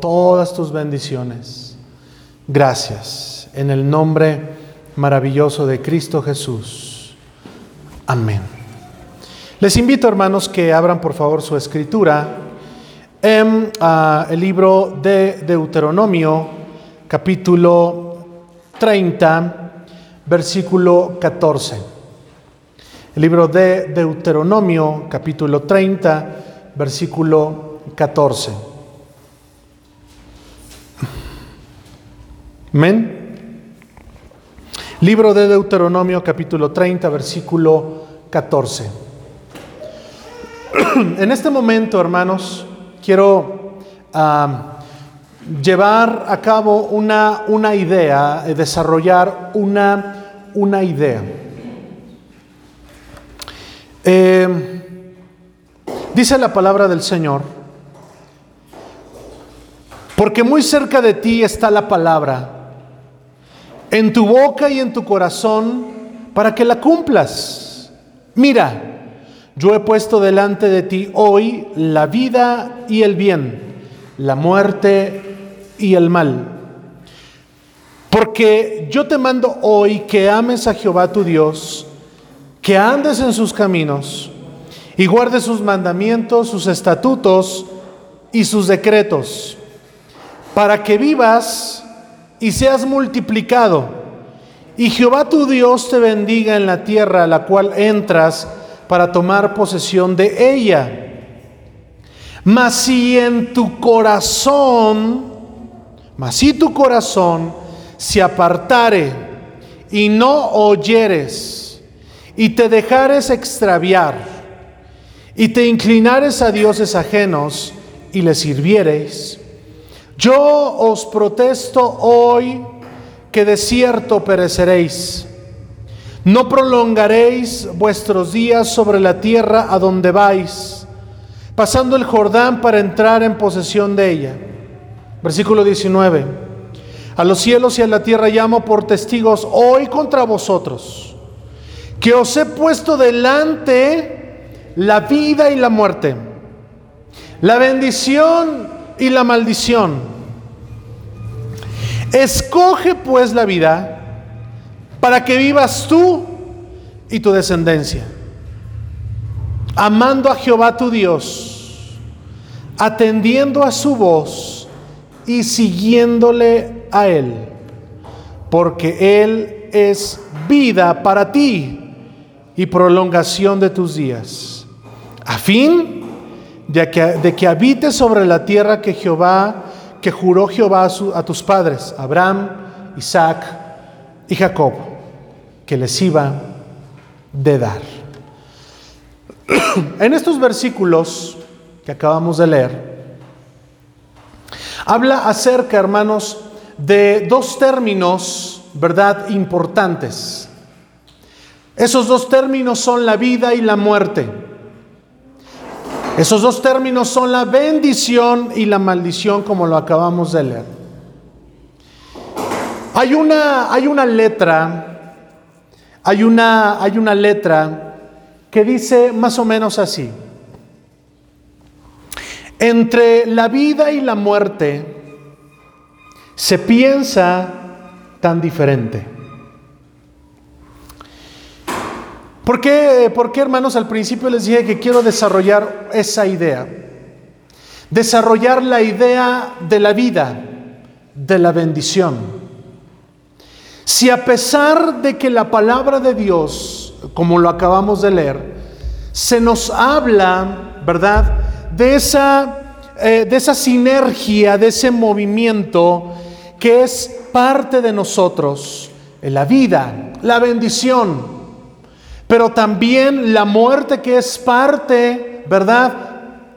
todas tus bendiciones. Gracias. En el nombre maravilloso de Cristo Jesús. Amén. Les invito, hermanos, que abran por favor su escritura en ah, el libro de Deuteronomio, capítulo 30, versículo 14. El libro de Deuteronomio, capítulo 30, versículo 14. Amén. Libro de Deuteronomio, capítulo 30, versículo 14. En este momento, hermanos, quiero llevar a cabo una, una idea, eh, desarrollar una, una idea. Eh, dice la palabra del Señor, porque muy cerca de ti está la palabra, en tu boca y en tu corazón, para que la cumplas. Mira, yo he puesto delante de ti hoy la vida y el bien, la muerte y el mal. Porque yo te mando hoy que ames a Jehová tu Dios, que andes en sus caminos y guardes sus mandamientos, sus estatutos y sus decretos, para que vivas y seas multiplicado, y Jehová tu Dios te bendiga en la tierra a la cual entras para tomar posesión de ella. Mas si en tu corazón, mas si tu corazón se apartare y no oyeres y te dejares extraviar y te inclinares a dioses ajenos y les sirviereis, yo os protesto hoy que de cierto pereceréis. No prolongaréis vuestros días sobre la tierra a donde vais, pasando el Jordán para entrar en posesión de ella. Versículo 19. A los cielos y a la tierra llamo por testigos hoy contra vosotros, que os he puesto delante la vida y la muerte, la bendición y la maldición. Escoge pues la vida para que vivas tú y tu descendencia, amando a Jehová tu Dios, atendiendo a su voz y siguiéndole a Él, porque Él es vida para ti y prolongación de tus días, a fin de que, de que habites sobre la tierra que Jehová, que juró Jehová a, a tus padres, Abraham, Isaac y Jacob, que les iba de dar. En estos versículos que acabamos de leer, habla acerca, hermanos, de dos términos, ¿verdad?, importantes. Esos dos términos son la vida y la muerte. Esos dos términos son la bendición y la maldición, como lo acabamos de leer. Hay una, hay una letra, hay una, hay una letra que dice más o menos así. Entre la vida y la muerte se piensa tan diferente. ¿Por qué, ¿Por qué, hermanos? Al principio les dije que quiero desarrollar esa idea. Desarrollar la idea de la vida, de la bendición. Si a pesar de que la palabra de Dios, como lo acabamos de leer, se nos habla, ¿verdad? De esa, eh, de esa sinergia, de ese movimiento que es parte de nosotros, la vida, la bendición, pero también la muerte que es parte, ¿verdad?,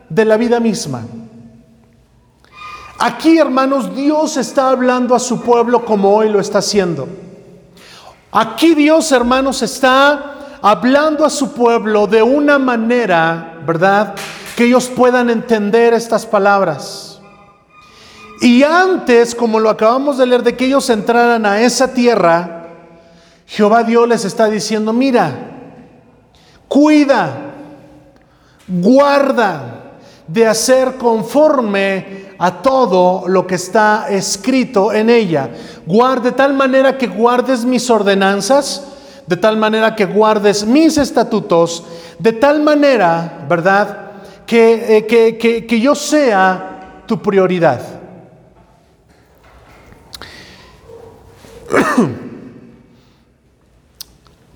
de la vida misma. Aquí, hermanos, Dios está hablando a su pueblo como hoy lo está haciendo. Aquí Dios, hermanos, está hablando a su pueblo de una manera, ¿verdad?, que ellos puedan entender estas palabras. Y antes, como lo acabamos de leer, de que ellos entraran a esa tierra, Jehová Dios les está diciendo, mira, cuida, guarda de hacer conforme a todo lo que está escrito en ella. Guarde de tal manera que guardes mis ordenanzas, de tal manera que guardes mis estatutos, de tal manera, ¿verdad? Que, eh, que, que yo sea tu prioridad.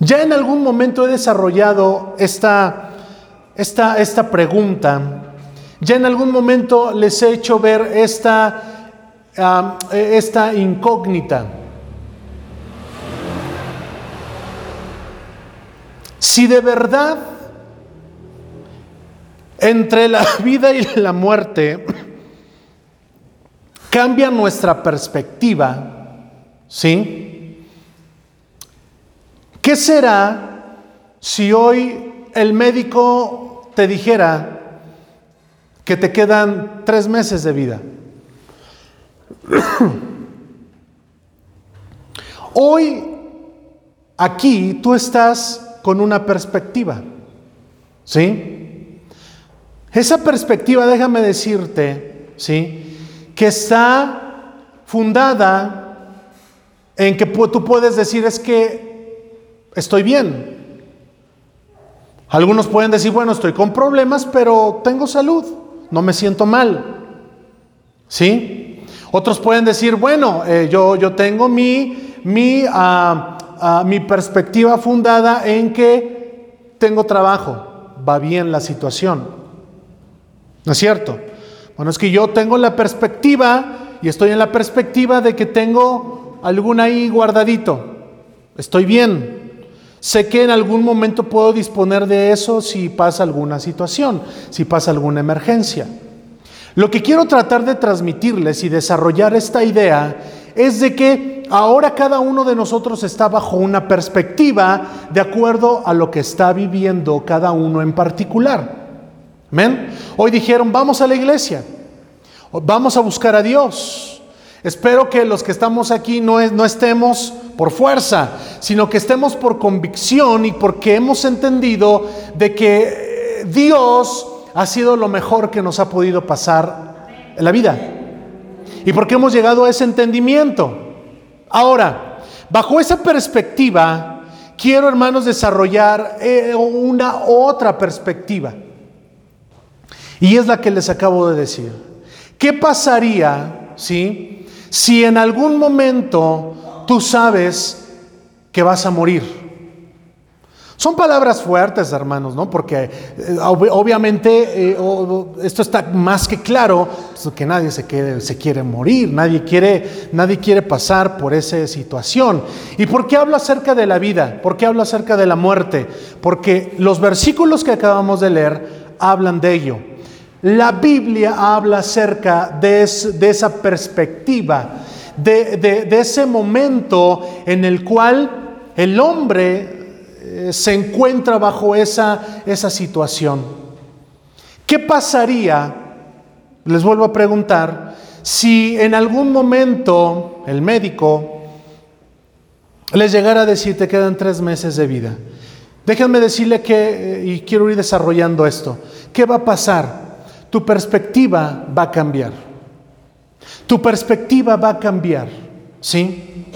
Ya en algún momento he desarrollado esta, esta, esta pregunta. Ya en algún momento les he hecho ver esta, esta incógnita. Si de verdad entre la vida y la muerte cambia nuestra perspectiva, ¿sí? ¿Qué será si hoy el médico te dijera que te quedan tres meses de vida? Hoy, aquí, tú estás con una perspectiva. ¿Sí? Esa perspectiva, déjame decirte, ¿sí? Que está fundada en que tú puedes decir es que estoy bien. Algunos pueden decir, bueno, estoy con problemas, pero tengo salud, no me siento mal. ¿Sí? Otros pueden decir, bueno, eh, yo, yo, tengo mi, mi, ah, mi perspectiva fundada en que tengo trabajo, va bien la situación. ¿No es cierto? Bueno, es que yo tengo la perspectiva y estoy en la perspectiva de que tengo algún ahí guardadito. Estoy bien. Sé que en algún momento puedo disponer de eso si pasa alguna situación, si pasa alguna emergencia. Lo que quiero tratar de transmitirles y desarrollar esta idea es de que ahora cada uno de nosotros está bajo una perspectiva de acuerdo a lo que está viviendo cada uno en particular. ¿Men? Hoy dijeron, vamos a la iglesia, vamos a buscar a Dios. Espero que los que estamos aquí no, estemos por fuerza, sino que estemos por convicción y porque hemos entendido de que eh, Dios ha sido lo mejor que nos ha podido pasar en la vida. Y porque hemos llegado a ese entendimiento. Ahora, bajo esa perspectiva, quiero hermanos desarrollar eh, una otra perspectiva. Y es la que les acabo de decir. ¿Qué pasaría si si en algún momento tú sabes que vas a morir. Son palabras fuertes, hermanos, ¿no? Porque eh, obviamente eh, esto está más que claro, que nadie se quiere, se quiere morir, nadie quiere, nadie quiere pasar por esa situación. ¿Y por qué hablo acerca de la vida? ¿Por qué hablo acerca de la muerte? Porque los versículos que acabamos de leer hablan de ello. La Biblia habla acerca de, esa perspectiva, de, ese momento en el cual el hombre eh, se encuentra bajo esa, esa situación. ¿Qué pasaría, les vuelvo a preguntar, si en algún momento el médico les llegara a decir te quedan tres meses de vida? Déjenme decirle que, eh, y quiero ir desarrollando esto, ¿qué va a pasar? Tu perspectiva va a cambiar. Tu perspectiva va a cambiar, ¿sí?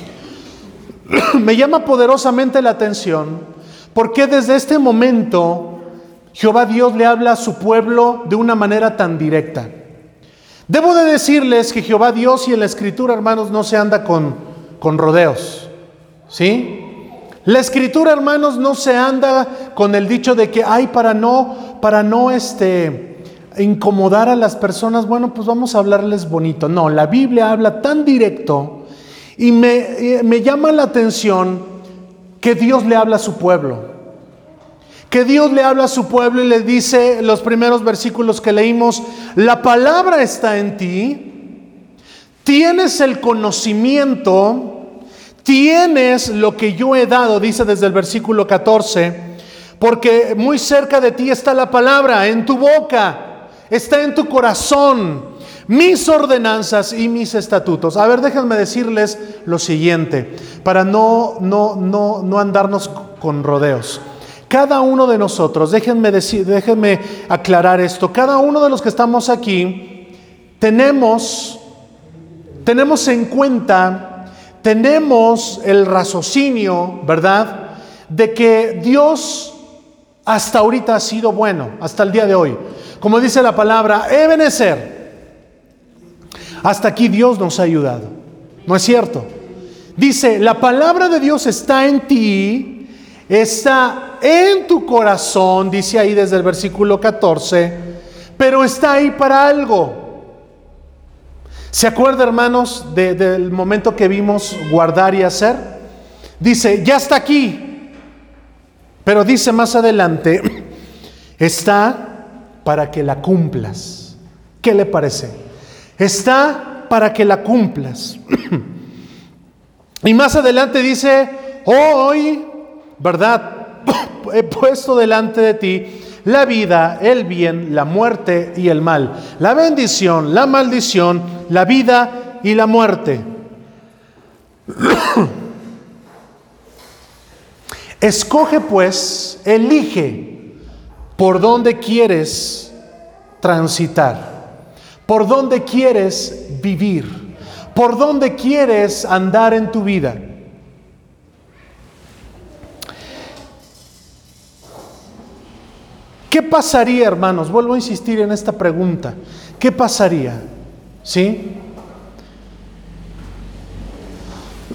Me llama poderosamente la atención porque desde este momento Jehová Dios le habla a su pueblo de una manera tan directa. Debo de decirles que Jehová Dios y en la escritura, hermanos, no se anda con, con rodeos, ¿sí? La escritura, hermanos, no se anda con el dicho de que hay para no, para no, este, incomodar a las personas, bueno, pues vamos a hablarles bonito. No, la Biblia habla tan directo y me, me llama la atención que Dios le habla a su pueblo. Que Dios le habla a su pueblo y le dice los primeros versículos que leímos, la palabra está en ti, tienes el conocimiento, tienes lo que yo he dado, dice desde el versículo 14, porque muy cerca de ti está la palabra, en tu boca está en tu corazón, mis ordenanzas y mis estatutos. A ver, déjenme decirles lo siguiente, para no, no, no, no andarnos con rodeos. Cada uno de nosotros, déjenme, decir, déjenme aclarar esto, cada uno de los que estamos aquí, tenemos, tenemos en cuenta, tenemos el raciocinio, ¿verdad? De que Dios hasta ahorita ha sido bueno, hasta el día de hoy. Como dice la palabra, Ebenezer. Hasta aquí Dios nos ha ayudado. ¿No es cierto? Dice, la palabra de Dios está en ti, está en tu corazón, dice ahí desde el versículo 14, pero está ahí para algo. ¿Se acuerda, hermanos, del momento que vimos guardar y hacer? Dice, ya está aquí, pero dice más adelante, está para que la cumplas. ¿Qué le parece? Está para que la cumplas. y más adelante dice, hoy, ¿verdad? He puesto delante de ti la vida, el bien, la muerte y el mal, la bendición, la maldición, la vida y la muerte. Escoge pues, elige por dónde quieres transitar, por dónde quieres vivir, por dónde quieres andar en tu vida. ¿Qué pasaría, hermanos? Vuelvo a insistir en esta pregunta. ¿Qué pasaría? ¿Sí?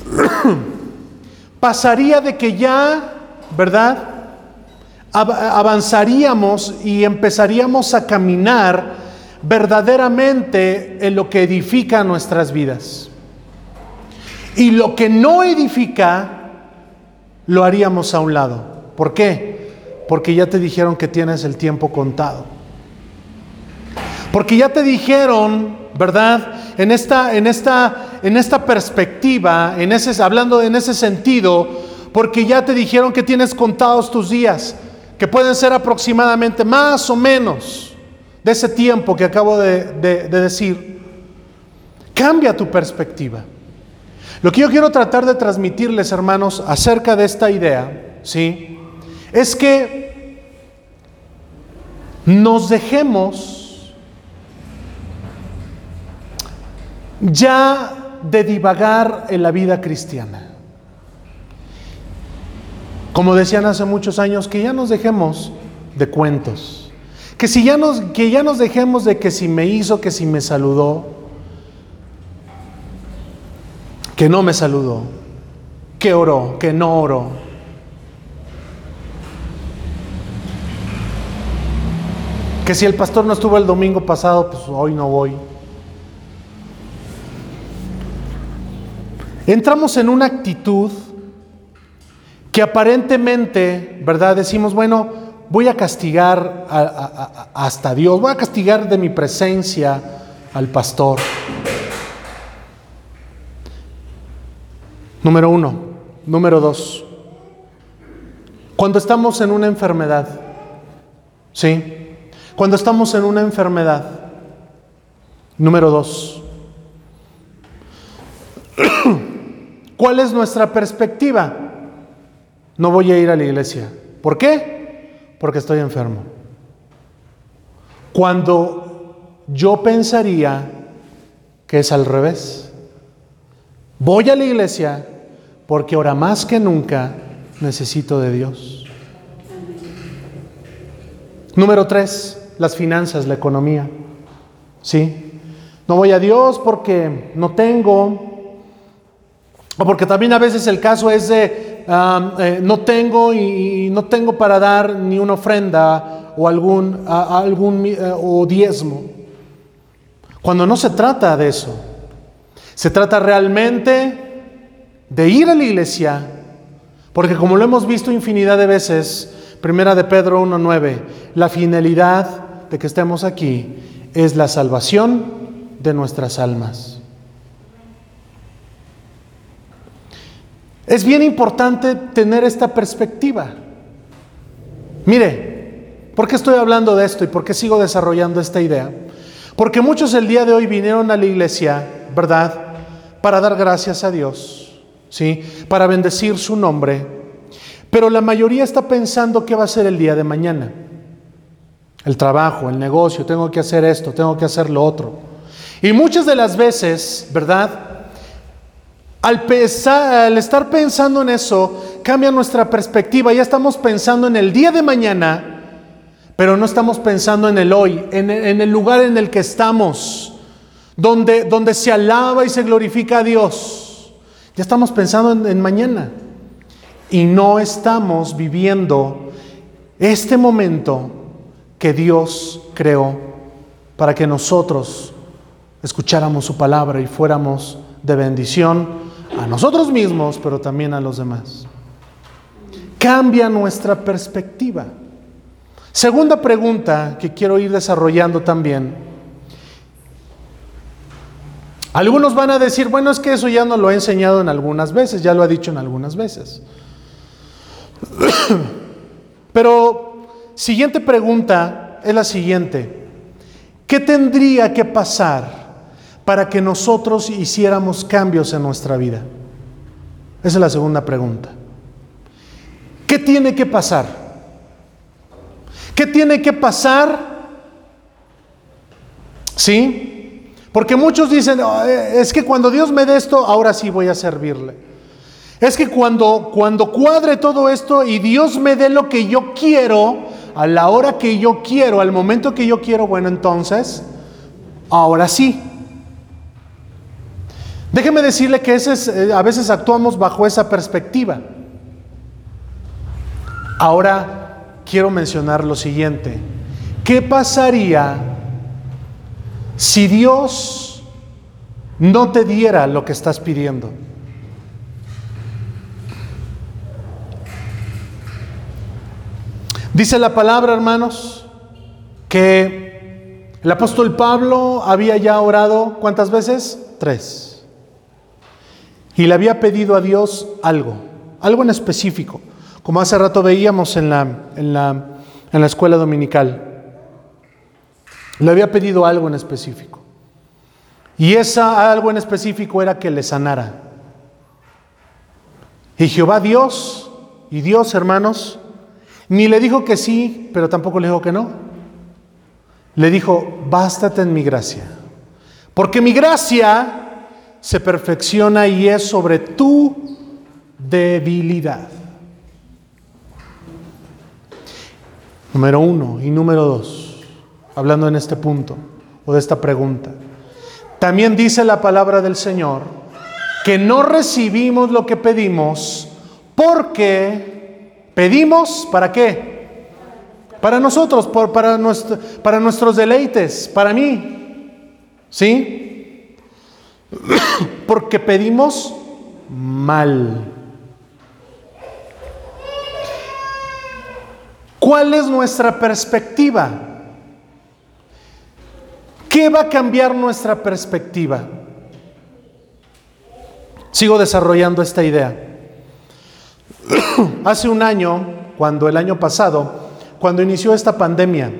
Pasaría de que ya ¿verdad? Avanzaríamos y empezaríamos a caminar verdaderamente en lo que edifica nuestras vidas. Y lo que no edifica, lo haríamos a un lado. ¿Por qué? Porque ya te dijeron que tienes el tiempo contado. Porque ya te dijeron, ¿verdad? En esta, en esta, en esta perspectiva, en ese, hablando en ese sentido, porque ya te dijeron que tienes contados tus días, que pueden ser aproximadamente más o menos de ese tiempo que acabo de, de decir. Cambia tu perspectiva. Lo que yo quiero tratar de transmitirles, hermanos, acerca de esta idea, ¿sí? Es que nos dejemos ya de divagar en la vida cristiana. Como decían hace muchos años, que ya nos dejemos de cuentos. Que, si ya nos, que ya nos dejemos de que si me hizo, que si me saludó, que no me saludó, que oró, que no oró. Que si el pastor no estuvo el domingo pasado, pues hoy no voy. Entramos en una actitud que aparentemente, ¿verdad? Decimos, bueno, voy a castigar hasta Dios, voy a castigar de mi presencia al pastor. Número uno. Número dos. Cuando estamos en una enfermedad, ¿sí? Cuando estamos en una enfermedad. Número dos. ¿Cuál es nuestra perspectiva? No voy a ir a la iglesia. ¿Por qué? Porque estoy enfermo. Cuando yo pensaría que es al revés. Voy a la iglesia porque ahora más que nunca necesito de Dios. Número tres, las finanzas, la economía. ¿Sí? No voy a Dios porque no tengo, o porque también a veces el caso es de eh, no tengo y, no tengo para dar ni una ofrenda o algún, algún eh, o diezmo. Cuando no se trata de eso, se trata realmente de ir a la iglesia, porque como lo hemos visto infinidad de veces, primera de Pedro 1.9, la finalidad de que estemos aquí es la salvación de nuestras almas. Es bien importante tener esta perspectiva. Mire, ¿por qué estoy hablando de esto y por qué sigo desarrollando esta idea? Porque muchos el día de hoy vinieron a la iglesia, ¿verdad? Para dar gracias a Dios, ¿sí? Para bendecir su nombre. Pero la mayoría está pensando qué va a ser el día de mañana. El trabajo, el negocio, tengo que hacer esto, tengo que hacer lo otro. Y muchas de las veces, ¿verdad? Al, al, estar pensando en eso, cambia nuestra perspectiva. Ya estamos pensando en el día de mañana, pero no estamos pensando en el hoy, en, el lugar en el que estamos, donde, donde se alaba y se glorifica a Dios. Ya estamos pensando en, en mañana y no estamos viviendo este momento que Dios creó para que nosotros escucháramos su palabra y fuéramos de bendición nosotros mismos, pero también a los demás. Cambia nuestra perspectiva. Segunda pregunta que quiero ir desarrollando también. Algunos van a decir, bueno, es que eso ya no lo he enseñado en algunas veces, ya lo ha dicho en algunas veces. Pero siguiente pregunta es la siguiente. ¿Qué tendría que pasar para que nosotros hiciéramos cambios en nuestra vida? Esa es la segunda pregunta. ¿Qué tiene que pasar? ¿Qué tiene que pasar? ¿Sí? Porque muchos dicen, es que cuando Dios me dé esto, ahora sí voy a servirle. Es que cuando, cuando cuadre todo esto y Dios me dé lo que yo quiero, a la hora que yo quiero, al momento que yo quiero, bueno, entonces, ahora sí. Déjeme decirle que ese eh, a veces actuamos bajo esa perspectiva. Ahora quiero mencionar lo siguiente. ¿Qué pasaría si Dios no te diera lo que estás pidiendo? Dice la palabra, hermanos, que el apóstol Pablo había ya orado, ¿cuántas veces? Tres. Y le había pedido a Dios algo, algo en específico, como hace rato veíamos en la, en la, en la escuela dominical. Le había pedido algo en específico. Y esa algo en específico era que le sanara. Y Jehová Dios, y Dios, hermanos, ni le dijo que sí, pero tampoco le dijo que no. Le dijo, bástate en mi gracia. Porque mi gracia se perfecciona y es sobre tu debilidad. Número uno y número dos, hablando en este punto o de esta pregunta. También dice la palabra del Señor que no recibimos lo que pedimos porque Pedimos para qué? Para nosotros, para, nuestro, para nuestros deleites, para mí. ¿Sí? Porque pedimos mal. ¿Cuál es nuestra perspectiva? ¿Qué va a cambiar nuestra perspectiva? Sigo desarrollando esta idea. Hace un año, cuando el año pasado, cuando inició esta pandemia,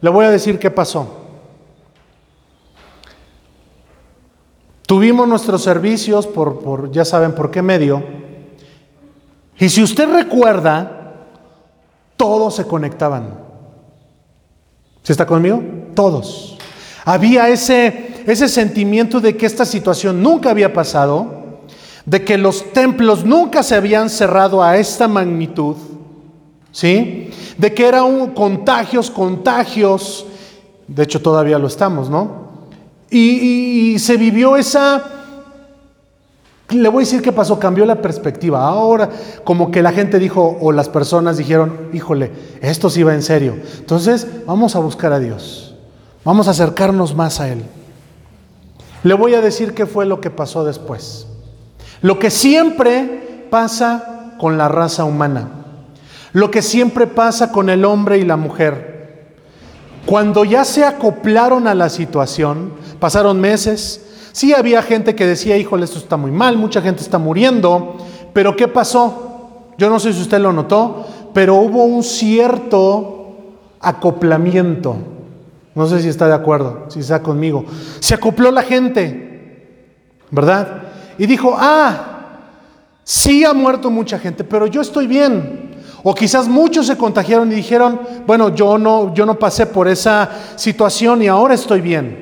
le voy a decir qué pasó. Tuvimos nuestros servicios por, ya saben por qué medio. Y si usted recuerda, todos se conectaban. ¿Se está conmigo? Todos. Había ese, ese sentimiento de que esta situación nunca había pasado de que los templos nunca se habían cerrado a esta magnitud, ¿sí? De que eran contagios, contagios, de hecho todavía lo estamos, ¿no? Y, se vivió esa, le voy a decir qué pasó, cambió la perspectiva. Ahora como que la gente dijo, o las personas dijeron, híjole, esto sí va en serio. Entonces vamos a buscar a Dios, vamos a acercarnos más a Él. Le voy a decir qué fue lo que pasó después. Lo que siempre pasa con la raza humana. Lo que siempre pasa con el hombre y la mujer. Cuando ya se acoplaron a la situación, pasaron meses, sí había gente que decía, híjole, esto está muy mal, mucha gente está muriendo, pero ¿qué pasó? Yo no sé si usted lo notó, pero hubo un cierto acoplamiento. No sé si está de acuerdo, si está conmigo. Se acopló la gente, ¿verdad? y dijo, ah, sí ha muerto mucha gente, pero yo estoy bien. O quizás muchos se contagiaron y dijeron, bueno, yo no, yo no pasé por esa situación y ahora estoy bien.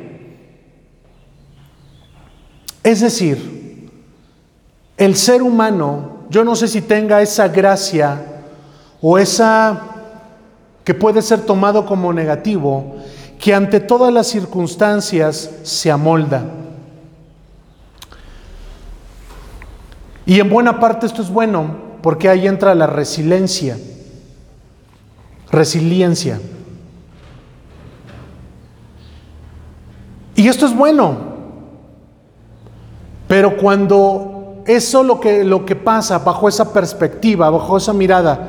Es decir, el ser humano, yo no sé si tenga esa gracia o esa que puede ser tomado como negativo, que ante todas las circunstancias se amolda. Y en buena parte esto es bueno, porque ahí entra la resiliencia. Resiliencia. Y esto es bueno. Pero cuando eso lo que, lo que pasa bajo esa perspectiva, bajo esa mirada,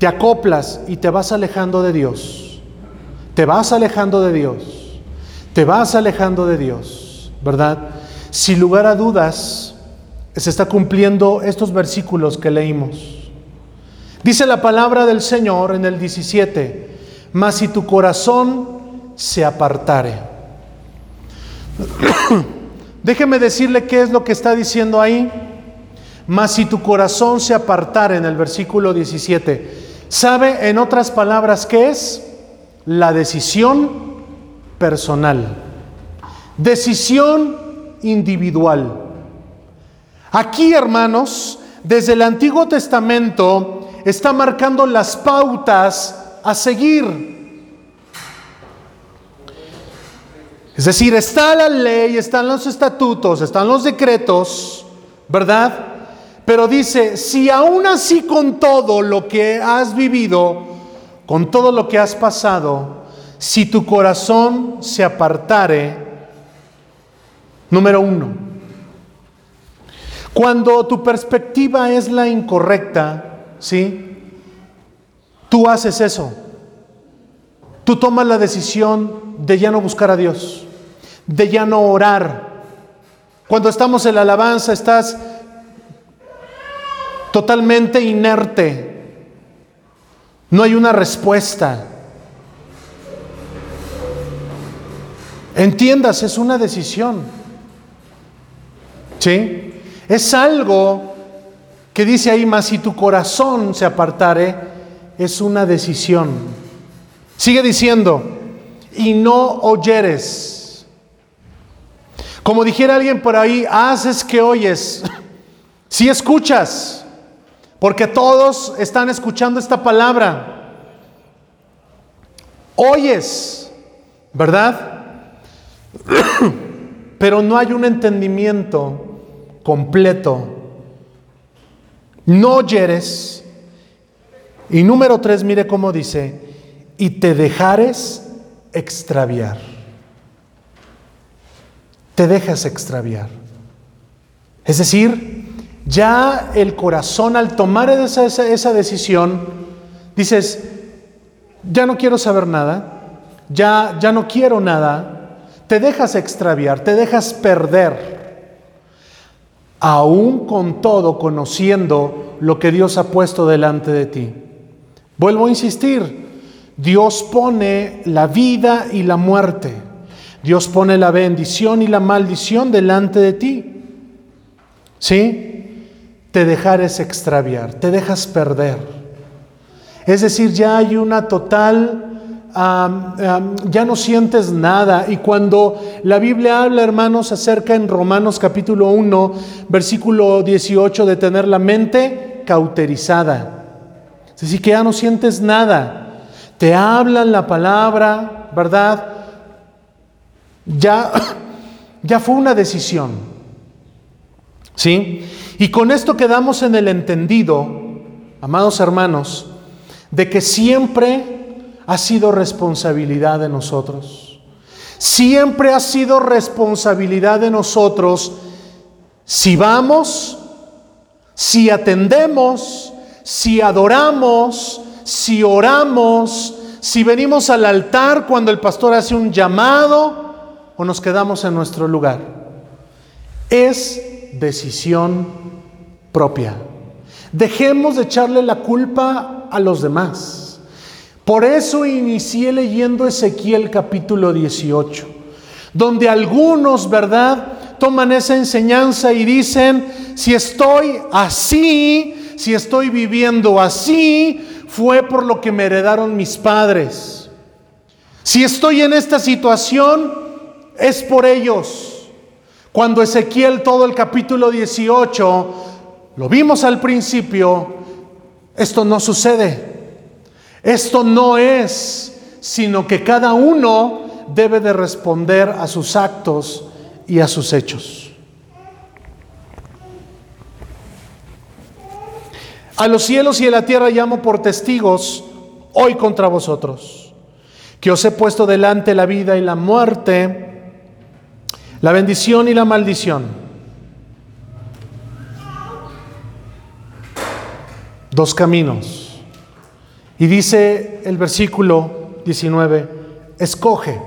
te acoplas y te vas alejando de Dios. Te vas alejando de Dios. Te vas alejando de Dios, ¿verdad? Sin lugar a dudas, se está cumpliendo estos versículos que leímos. Dice la palabra del Señor en el 17, mas si tu corazón se apartare. Déjeme decirle qué es lo que está diciendo ahí. Mas si tu corazón se apartare en el versículo 17. ¿Sabe en otras palabras qué es? La decisión personal. Decisión individual. Aquí, hermanos, desde el Antiguo Testamento está marcando las pautas a seguir. Es decir, está la ley, están los estatutos, están los decretos, ¿verdad? Pero dice, si aún así con todo lo que has vivido, con todo lo que has pasado, si tu corazón se apartare, número uno, cuando tu perspectiva es la incorrecta, ¿sí? Tú haces eso. Tú tomas la decisión de ya no buscar a Dios, de ya no orar. Cuando estamos en la alabanza estás totalmente inerte. No hay una respuesta. Entiendas, es una decisión. ¿Sí? Es algo que dice ahí, más si tu corazón se apartare, es una decisión. Sigue diciendo, y no oyeres. Como dijera alguien por ahí, haces que oyes. Si escuchas, porque todos están escuchando esta palabra. Oyes, ¿verdad? Pero no hay un entendimiento completo. No oyeres. Y número tres, mire cómo dice, y te dejares extraviar. Te dejas extraviar. Es decir, ya el corazón al tomar esa, esa, decisión, dices, ya no quiero saber nada, ya, ya no quiero nada, te dejas extraviar, te dejas perder aún con todo conociendo lo que Dios ha puesto delante de ti. Vuelvo a insistir, Dios pone la vida y la muerte. Dios pone la bendición y la maldición delante de ti. ¿Sí? Te dejares extraviar, te dejas perder. Es decir, ya hay una total ya no sientes nada. Y cuando la Biblia habla, hermanos, acerca en Romanos capítulo 1, versículo 18, de tener la mente cauterizada. Es decir, que ya no sientes nada. Te hablan la palabra, ¿verdad? Ya, ya fue una decisión. ¿Sí? Y con esto quedamos en el entendido, amados hermanos, de que siempre ha sido responsabilidad de nosotros. Siempre ha sido responsabilidad de nosotros si vamos, si atendemos, si adoramos, si oramos, si venimos al altar cuando el pastor hace un llamado o nos quedamos en nuestro lugar. Es decisión propia. Dejemos de echarle la culpa a los demás. Por eso inicié leyendo Ezequiel capítulo 18, donde algunos, ¿verdad?, toman esa enseñanza y dicen, si estoy así, si estoy viviendo así, fue por lo que me heredaron mis padres. Si estoy en esta situación, es por ellos. Cuando Ezequiel todo el capítulo 18, lo vimos al principio, esto no sucede. Esto no es, sino que cada uno debe de responder a sus actos y a sus hechos. A los cielos y a la tierra llamo por testigos hoy contra vosotros, que os he puesto delante la vida y la muerte, la bendición y la maldición. Dos caminos. Y dice el versículo 19, escoge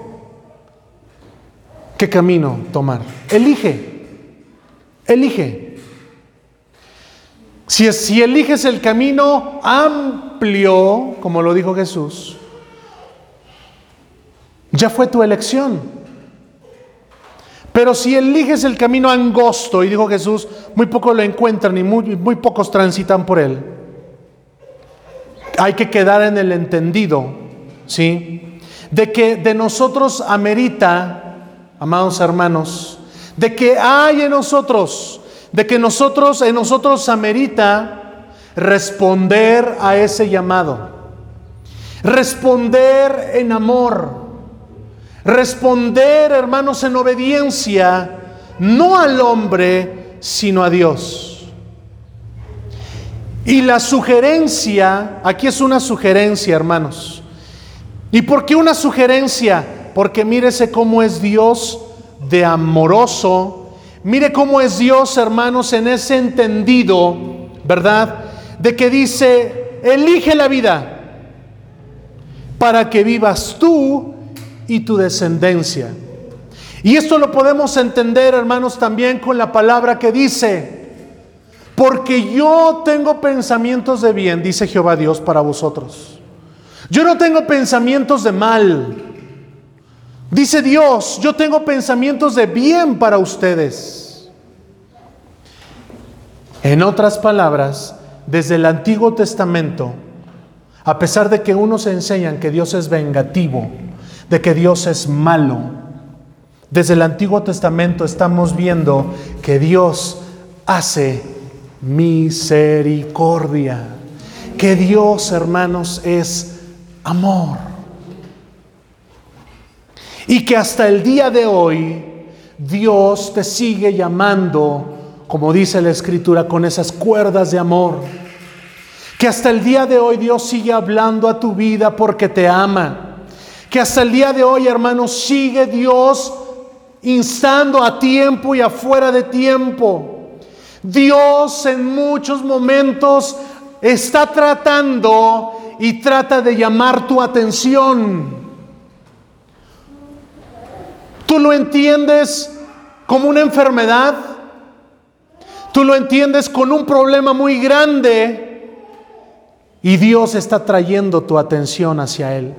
qué camino tomar. Elige, elige. Si, eliges el camino amplio, como lo dijo Jesús, ya fue tu elección. Pero si eliges el camino angosto, y dijo Jesús, muy pocos lo encuentran y muy, muy pocos transitan por él. Hay que quedar en el entendido, ¿sí? De que de nosotros amerita, amados hermanos, de que hay en nosotros de que nosotros, en nosotros amerita responder a ese llamado, responder en amor, responder, hermanos, en obediencia, no al hombre, sino a Dios. Y la sugerencia, aquí es una sugerencia, hermanos. ¿Y por qué una sugerencia? Porque mírese cómo es Dios de amoroso, Mire cómo es Dios, hermanos, en ese entendido, ¿verdad? De que dice, elige la vida para que vivas tú y tu descendencia. Y esto lo podemos entender, hermanos, también con la palabra que dice, porque yo tengo pensamientos de bien, dice Jehová Dios para vosotros. Yo no tengo pensamientos de mal. Dice Dios, yo tengo pensamientos de bien para ustedes. En otras palabras, desde el Antiguo Testamento, a pesar de que unos enseñan que Dios es vengativo, de que Dios es malo, desde el Antiguo Testamento estamos viendo que Dios hace misericordia, que Dios, hermanos, es amor. Y que hasta el día de hoy Dios te sigue llamando, como dice la Escritura, con esas cuerdas de amor. Que hasta el día de hoy Dios sigue hablando a tu vida porque te ama. Que hasta el día de hoy, hermanos, sigue Dios instando a tiempo y afuera de tiempo. Dios en muchos momentos está tratando y trata de llamar tu atención. Tú lo entiendes como una enfermedad. Tú lo entiendes con un problema muy grande. Y Dios está trayendo tu atención hacia Él.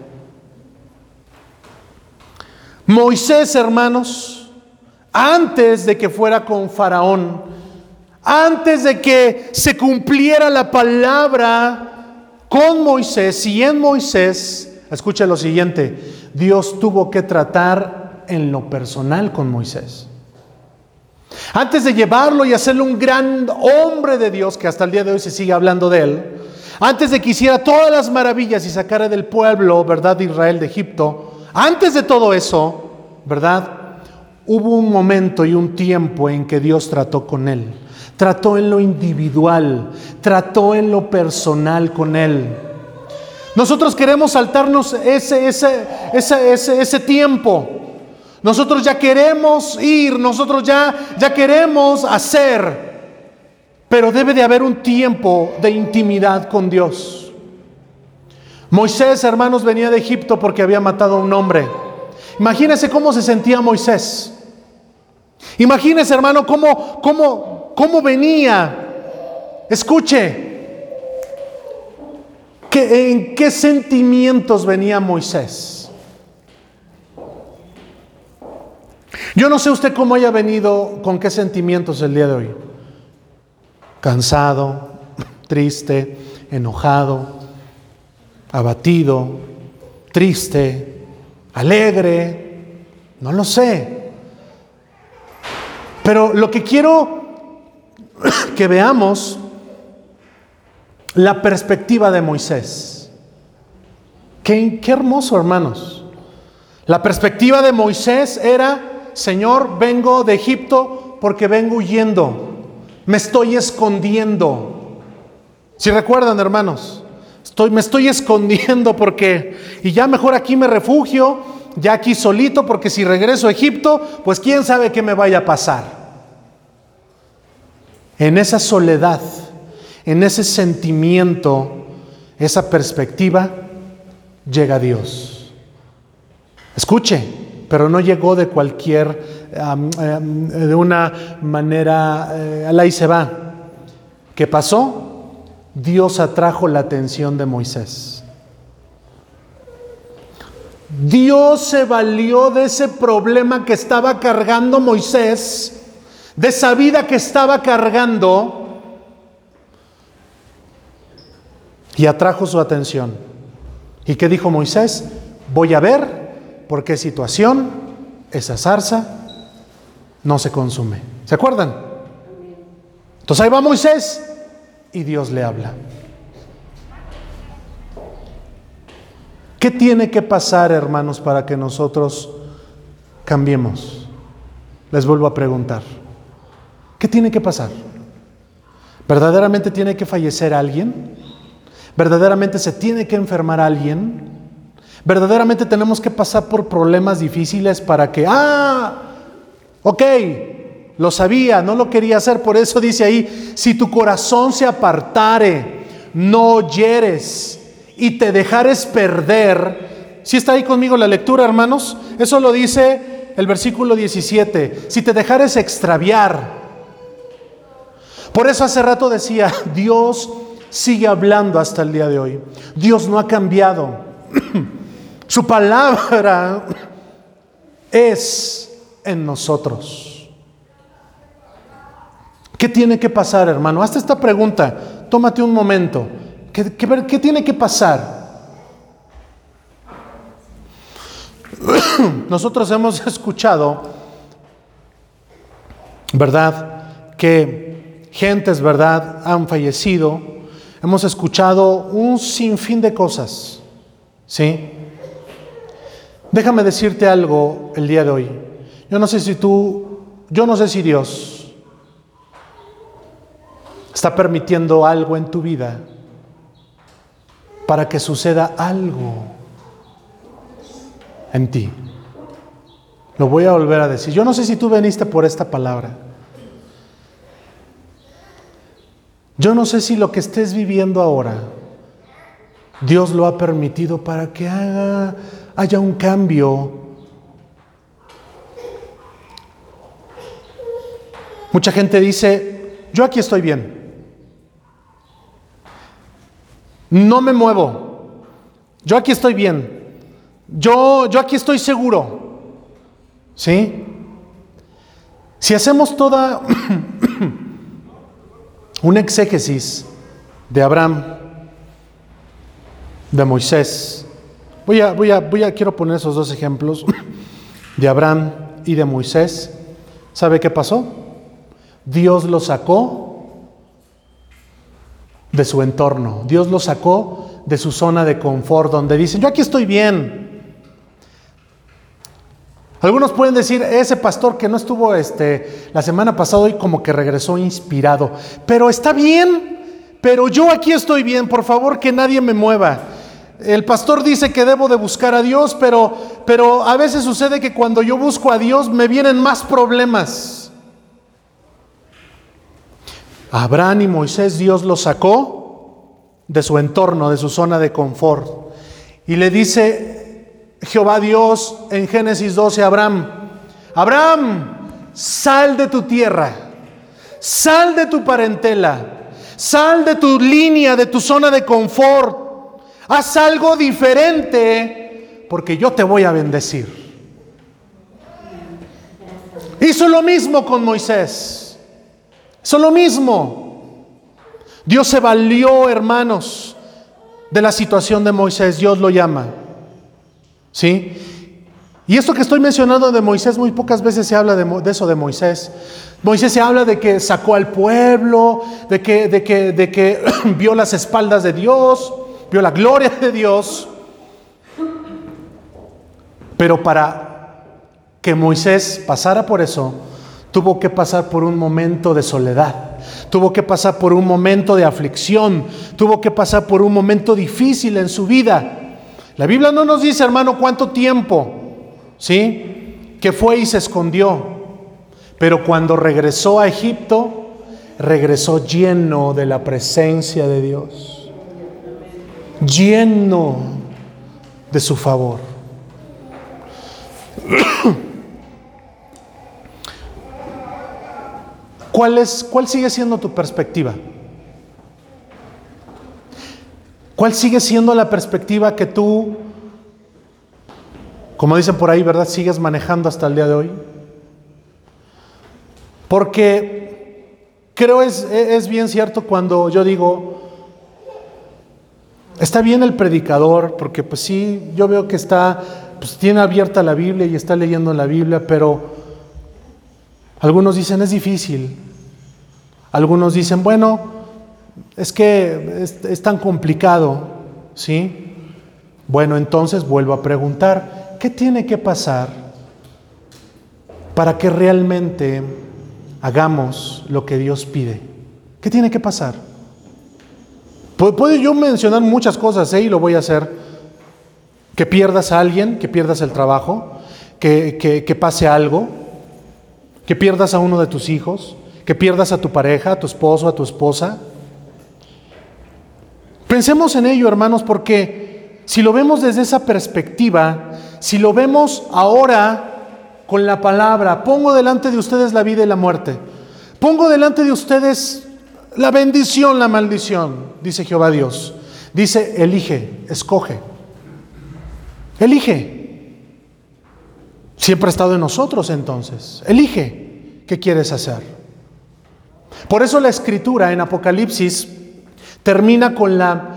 Moisés, hermanos, antes de que fuera con Faraón, antes de que se cumpliera la palabra con Moisés y en Moisés, escucha lo siguiente, Dios tuvo que tratar en lo personal con Moisés. Antes de llevarlo y hacerlo un gran hombre de Dios, que hasta el día de hoy se sigue hablando de él, antes de que hiciera todas las maravillas y sacara del pueblo, ¿verdad?, de Israel de Egipto, antes de todo eso, ¿verdad? Hubo un momento y un tiempo en que Dios trató con él. Trató en lo individual, trató en lo personal con él. Nosotros queremos saltarnos ese, ese, ese, ese, ese tiempo. Nosotros ya queremos ir, nosotros ya, ya queremos hacer, pero debe de haber un tiempo de intimidad con Dios. Moisés, hermanos, venía de Egipto porque había matado a un hombre. Imagínese cómo se sentía Moisés. Imagínese, hermano, cómo, cómo, cómo venía. Escuche, en qué sentimientos venía Moisés. Yo no sé usted cómo haya venido, con qué sentimientos el día de hoy. Cansado, triste, enojado, abatido, triste, alegre, no lo sé. Pero lo que quiero que veamos, la perspectiva de Moisés. Qué, qué hermoso, hermanos. La perspectiva de Moisés era, Señor, vengo de Egipto porque vengo huyendo, me estoy escondiendo. Si recuerdan, hermanos, estoy, me estoy escondiendo porque, y ya mejor aquí me refugio, ya aquí solito, porque si regreso a Egipto, pues quién sabe qué me vaya a pasar. En esa soledad, en ese sentimiento, esa perspectiva, llega Dios. Escuche, pero no llegó de cualquier, de una manera, la y se va. ¿Qué pasó? Dios atrajo la atención de Moisés. Dios se valió de ese problema que estaba cargando Moisés, de esa vida que estaba cargando, y atrajo su atención. ¿Y qué dijo Moisés? Voy a ver por qué situación esa zarza no se consume. ¿Se acuerdan? Entonces ahí va Moisés y Dios le habla. ¿Qué tiene que pasar, hermanos, para que nosotros cambiemos? Les vuelvo a preguntar. ¿Qué tiene que pasar? ¿Verdaderamente tiene que fallecer alguien? ¿Verdaderamente se tiene que enfermar alguien? Verdaderamente tenemos que pasar por problemas difíciles para que, ah, ok, lo sabía, no lo quería hacer, por eso dice ahí, si tu corazón se apartare, no oyeres y te dejares perder. Si está ahí conmigo la lectura, hermanos? Eso lo dice el versículo 17, si te dejares extraviar. Por eso hace rato decía, Dios sigue hablando hasta el día de hoy. Dios no ha cambiado. Su palabra es en nosotros. ¿Qué tiene que pasar, hermano? Hazte esta pregunta. Tómate un momento. ¿Qué, tiene que pasar? Nosotros hemos escuchado, ¿verdad? Que gentes, ¿verdad? Han fallecido. Hemos escuchado un sinfín de cosas. ¿Sí? Déjame decirte algo el día de hoy. Yo no sé si tú, yo no sé si Dios está permitiendo algo en tu vida para que suceda algo en ti. Lo voy a volver a decir. Yo no sé si tú veniste por esta palabra. Yo no sé si lo que estés viviendo ahora, Dios lo ha permitido para que haga haya un cambio. Mucha gente dice, yo aquí estoy bien. No me muevo. Yo aquí estoy bien. Yo, yo aquí estoy seguro. ¿Sí? Si hacemos toda un exégesis de Abraham, de Moisés, Voy a, voy a, voy a, quiero poner esos dos ejemplos de Abraham y de Moisés. ¿Sabe qué pasó? Dios lo sacó de su entorno. Dios lo sacó de su zona de confort, donde dicen, yo aquí estoy bien. Algunos pueden decir, ese pastor que no estuvo este, la semana pasada y como que regresó inspirado, pero está bien, pero yo aquí estoy bien, por favor que nadie me mueva. El pastor dice que debo de buscar a Dios, pero, pero a veces sucede que cuando yo busco a Dios me vienen más problemas. Abraham y Moisés Dios los sacó de su entorno, de su zona de confort. Y le dice Jehová Dios en Génesis 12 a Abraham, Abraham, sal de tu tierra, sal de tu parentela, sal de tu línea, de tu zona de confort Haz algo diferente porque yo te voy a bendecir. Hizo lo mismo con Moisés. Hizo lo mismo. Dios se valió, hermanos, de la situación de Moisés. Dios lo llama. ¿Sí? Y esto que estoy mencionando de Moisés, muy pocas veces se habla de, eso de Moisés. Moisés se habla de que sacó al pueblo, de que, de que, de que vio las espaldas de Dios, vio la gloria de Dios. Pero para que Moisés pasara por eso, tuvo que pasar por un momento de soledad, tuvo que pasar por un momento de aflicción, tuvo que pasar por un momento difícil en su vida. La Biblia no nos dice, hermano, cuánto tiempo, ¿sí? Que fue y se escondió. Pero cuando regresó a Egipto, regresó lleno de la presencia de Dios, lleno de su favor. ¿Cuál, ¿Cuál sigue siendo tu perspectiva? ¿Cuál sigue siendo la perspectiva que tú como dicen por ahí, ¿verdad? Sigues manejando hasta el día de hoy. Porque creo es, es bien cierto cuando yo digo, está bien el predicador, porque pues sí, yo veo que está, pues tiene abierta la Biblia y está leyendo la Biblia, pero algunos dicen es difícil. Algunos dicen, bueno, es que es, es tan complicado, ¿sí? Bueno, entonces vuelvo a preguntar, ¿qué tiene que pasar para que realmente hagamos lo que Dios pide? ¿Qué tiene que pasar? Puedo yo mencionar muchas cosas ¿eh? y lo voy a hacer. Que pierdas a alguien, que pierdas el trabajo, que, que pase algo, que pierdas a uno de tus hijos, que pierdas a tu pareja, a tu esposo, a tu esposa. Pensemos en ello, hermanos, porque si lo vemos desde esa perspectiva, si lo vemos ahora con la palabra, pongo delante de ustedes la vida y la muerte. Pongo delante de ustedes la bendición, la maldición, dice Jehová Dios. Dice, elige, escoge. Elige. Siempre ha estado en nosotros entonces. Elige qué quieres hacer. Por eso la escritura en Apocalipsis termina con la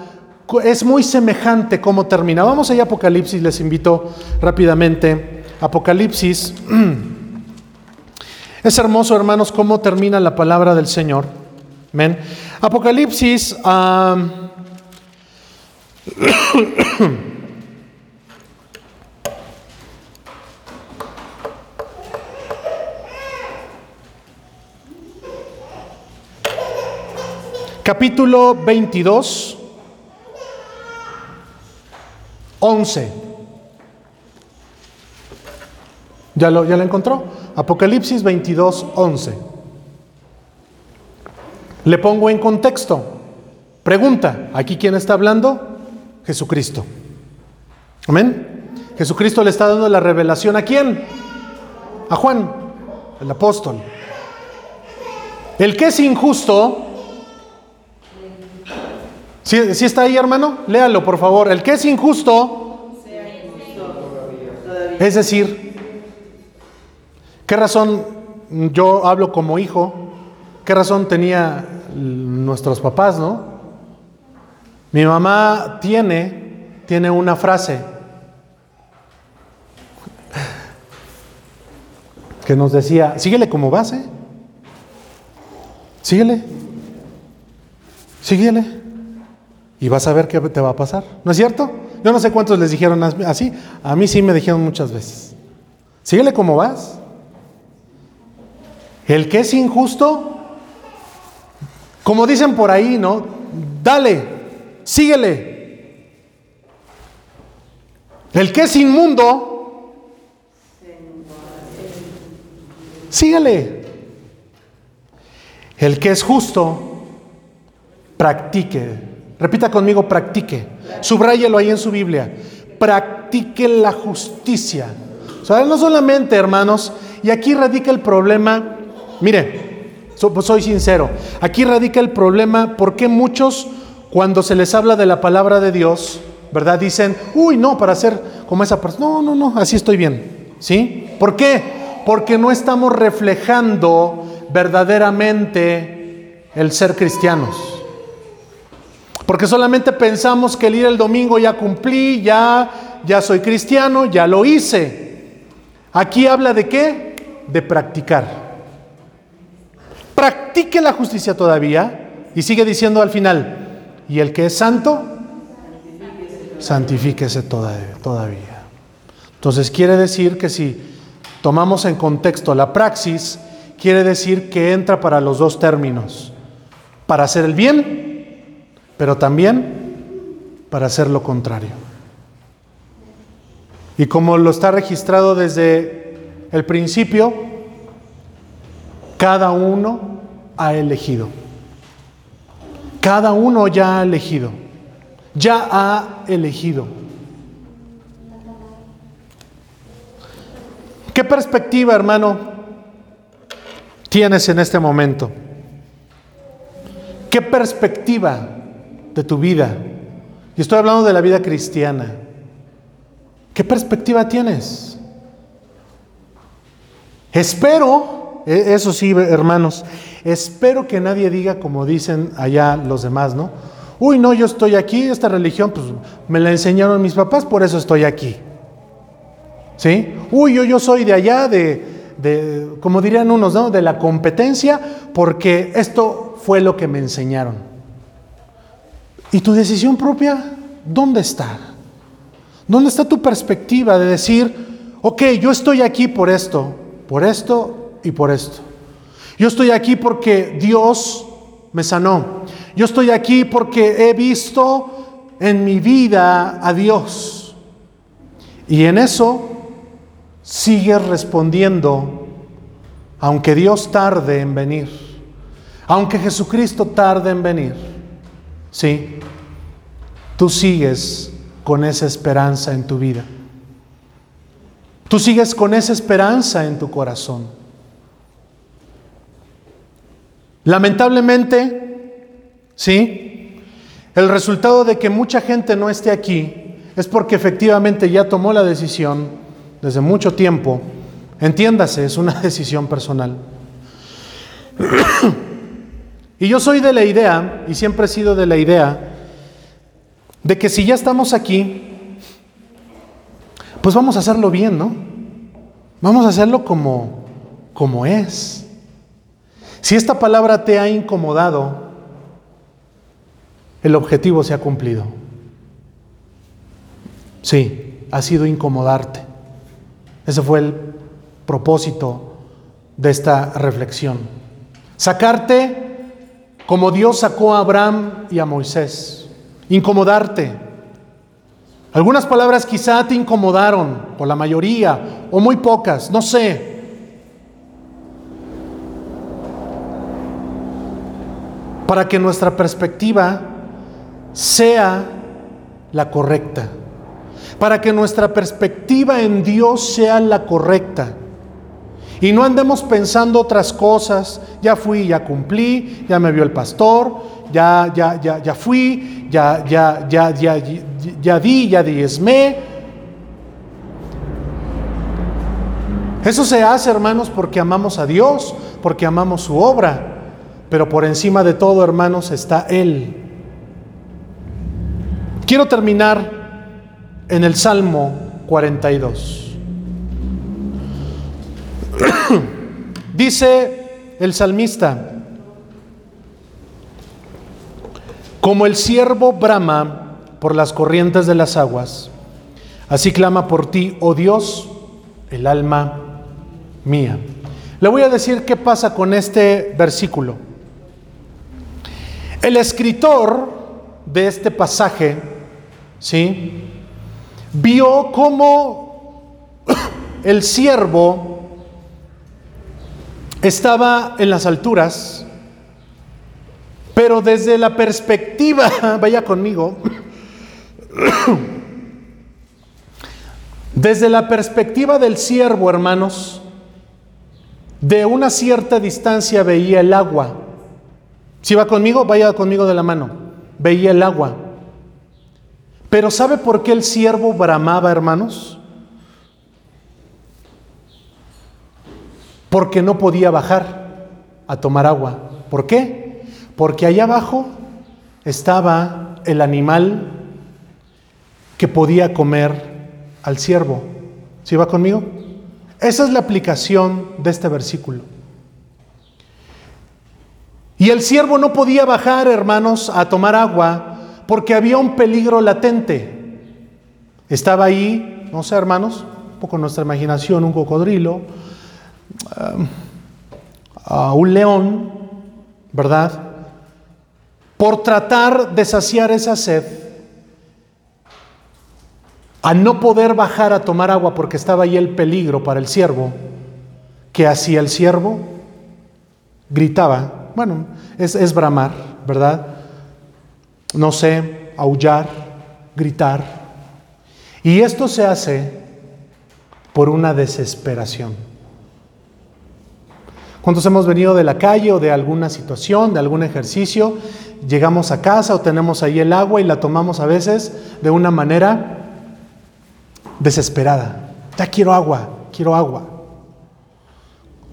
es muy semejante cómo termina. Vamos allá a Apocalipsis, les invito rápidamente. Apocalipsis. Es hermoso, hermanos, cómo termina la palabra del Señor. Amén. Apocalipsis. capítulo 22. 11. ¿Ya lo, ¿Ya lo encontró? Apocalipsis 22, 11. Le pongo en contexto. Pregunta, ¿aquí quién está hablando? Jesucristo. Amén. Jesucristo le está dando la revelación a quién? A Juan, el apóstol. El que es injusto, si está ahí, hermano? Léalo, por favor. El que es injusto, es decir, ¿qué razón yo hablo como hijo? ¿Qué razón tenía nuestros papás, no? Mi mamá tiene, tiene una frase que nos decía, síguele como base, síguele, síguele y vas a ver qué te va a pasar. ¿No es cierto? Yo no sé cuántos les dijeron así, a mí sí me dijeron muchas veces. Síguele como vas. El que es injusto, como dicen por ahí, ¿no? Dale, síguele. El que es inmundo, síguele. El que es justo, practique Repita conmigo, practique. Subráyelo ahí en su Biblia. Practique la justicia. O no solamente, hermanos, y aquí radica el problema. Mire, pues soy sincero. Aquí radica el problema porque muchos, cuando se les habla de la palabra de Dios, ¿verdad? Dicen, uy, no, para ser como esa persona. No, no, no, así estoy bien. ¿Sí? ¿Por qué? Porque no estamos reflejando verdaderamente el ser cristianos. Porque solamente pensamos que el ir el domingo ya cumplí, ya, ya soy cristiano, ya lo hice. Aquí habla de qué? De practicar. Practique la justicia todavía y sigue diciendo al final, y el que es santo, santifíquese todavía. Entonces quiere decir que si tomamos en contexto la praxis, quiere decir que entra para los dos términos, para hacer el bien, pero también para hacer lo contrario. Y como lo está registrado desde el principio, cada uno ha elegido. Cada uno ya ha elegido. Ya ha elegido. ¿Qué perspectiva, hermano, tienes en este momento? ¿Qué perspectiva de tu vida? Y estoy hablando de la vida cristiana. ¿Qué perspectiva tienes? Espero, e, eso sí, hermanos, espero que nadie diga como dicen allá los demás, ¿no? Uy, no, yo estoy aquí, esta religión, pues me la enseñaron mis papás, por eso estoy aquí. ¿Sí? Uy, yo, yo soy de allá, de, de, como dirían unos, ¿no? De la competencia, porque esto fue lo que me enseñaron. ¿Y tu decisión propia? ¿Dónde está? ¿Dónde está tu perspectiva de decir, ok, yo estoy aquí por esto, por esto y por esto? Yo estoy aquí porque Dios me sanó. Yo estoy aquí porque he visto en mi vida a Dios. Y en eso sigues respondiendo, aunque Dios tarde en venir, aunque Jesucristo tarde en venir. Sí, tú sigues con esa esperanza en tu vida. Tú sigues con esa esperanza en tu corazón. Lamentablemente, ¿sí? El resultado de que mucha gente no esté aquí es porque efectivamente ya tomó la decisión desde mucho tiempo. Entiéndase, es una decisión personal. y yo soy de la idea, y siempre he sido de la idea, de que si ya estamos aquí, pues vamos a hacerlo bien, ¿no? Vamos a hacerlo como, como es. Si esta palabra te ha incomodado, el objetivo se ha cumplido. Sí, ha sido incomodarte. Ese fue el propósito de esta reflexión. Sacarte como Dios sacó a Abraham y a Moisés incomodarte. Algunas palabras quizá te incomodaron, o la mayoría, o muy pocas, no sé. Para que nuestra perspectiva sea la correcta. Para que nuestra perspectiva en Dios sea la correcta. Y no andemos pensando otras cosas. Ya fui, ya cumplí, ya me vio el pastor, ya, ya, ya, ya fui, ya, ya, ya, ya, ya di, ya diezmé. Eso se hace, hermanos, porque amamos a Dios, porque amamos su obra. Pero por encima de todo, hermanos, está Él. Quiero terminar en el Salmo 42. Dice el salmista, Como el siervo brama por las corrientes de las aguas, así clama por ti, oh Dios, el alma mía. Le voy a decir qué pasa con este versículo. El escritor de este pasaje, ¿sí? Vio cómo el siervo estaba en las alturas, pero desde la perspectiva, vaya conmigo, desde la perspectiva del siervo, hermanos, de una cierta distancia veía el agua. Si va conmigo, vaya conmigo de la mano. Veía el agua. Pero ¿sabe por qué el siervo bramaba, hermanos? Porque no podía bajar a tomar agua. ¿Por qué? porque allá abajo estaba el animal que podía comer al ciervo. ¿Sí va conmigo? Esa es la aplicación de este versículo. Y el siervo no podía bajar, hermanos, a tomar agua porque había un peligro latente. Estaba ahí, no sé, hermanos, un poco nuestra imaginación, un cocodrilo, um, un león, ¿verdad? Por tratar de saciar esa sed, a no poder bajar a tomar agua porque estaba ahí el peligro para el siervo, ¿qué hacía el siervo? Gritaba, bueno, es, es bramar, ¿verdad? No sé, aullar, gritar. Y esto se hace por una desesperación. ¿Cuántos hemos venido de la calle o de alguna situación, de algún ejercicio? Llegamos a casa o tenemos ahí el agua y la tomamos a veces de una manera desesperada. Ya quiero agua, quiero agua.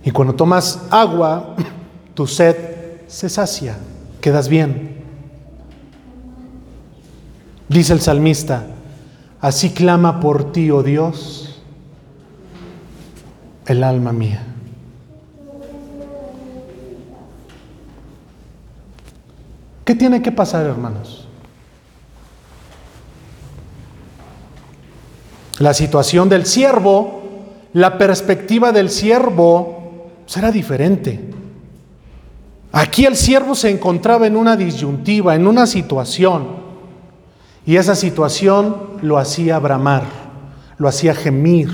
Y cuando tomas agua, tu sed se sacia, quedas bien. Dice el salmista, así clama por ti, oh Dios, el alma mía. ¿Qué tiene que pasar, hermanos? La situación del siervo, la perspectiva del siervo será diferente. Aquí el siervo se encontraba en una disyuntiva, en una situación, y esa situación lo hacía bramar, lo hacía gemir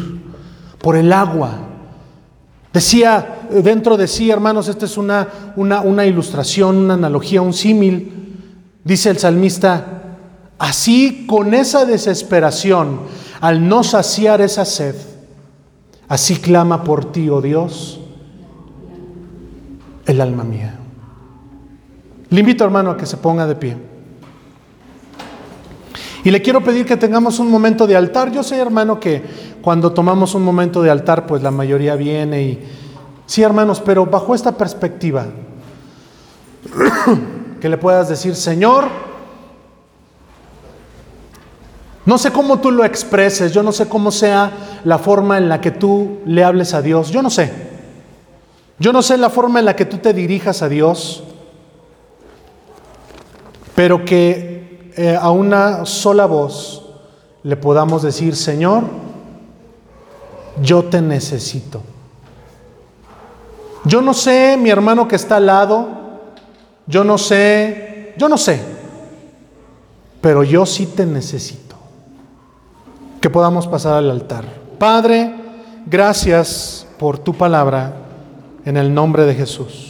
por el agua. Decía dentro de sí, hermanos, esta es una, una, una ilustración, una analogía, un símil. Dice el salmista, así con esa desesperación, al no saciar esa sed, así clama por ti, oh Dios, el alma mía. Le invito, hermano, a que se ponga de pie. Y le quiero pedir que tengamos un momento de altar. Yo sé, hermano, que cuando tomamos un momento de altar, pues la mayoría viene y... Sí, hermanos, pero bajo esta perspectiva, que le puedas decir, Señor, no sé cómo tú lo expreses, yo no sé cómo sea la forma en la que tú le hables a Dios, yo no sé. Yo no sé la forma en la que tú te dirijas a Dios pero que eh, a una sola voz le podamos decir, Señor, yo te necesito. Yo no sé, mi hermano que está al lado, yo no sé, yo no sé, pero yo sí te necesito. Que podamos pasar al altar. Padre, gracias por tu palabra en el nombre de Jesús.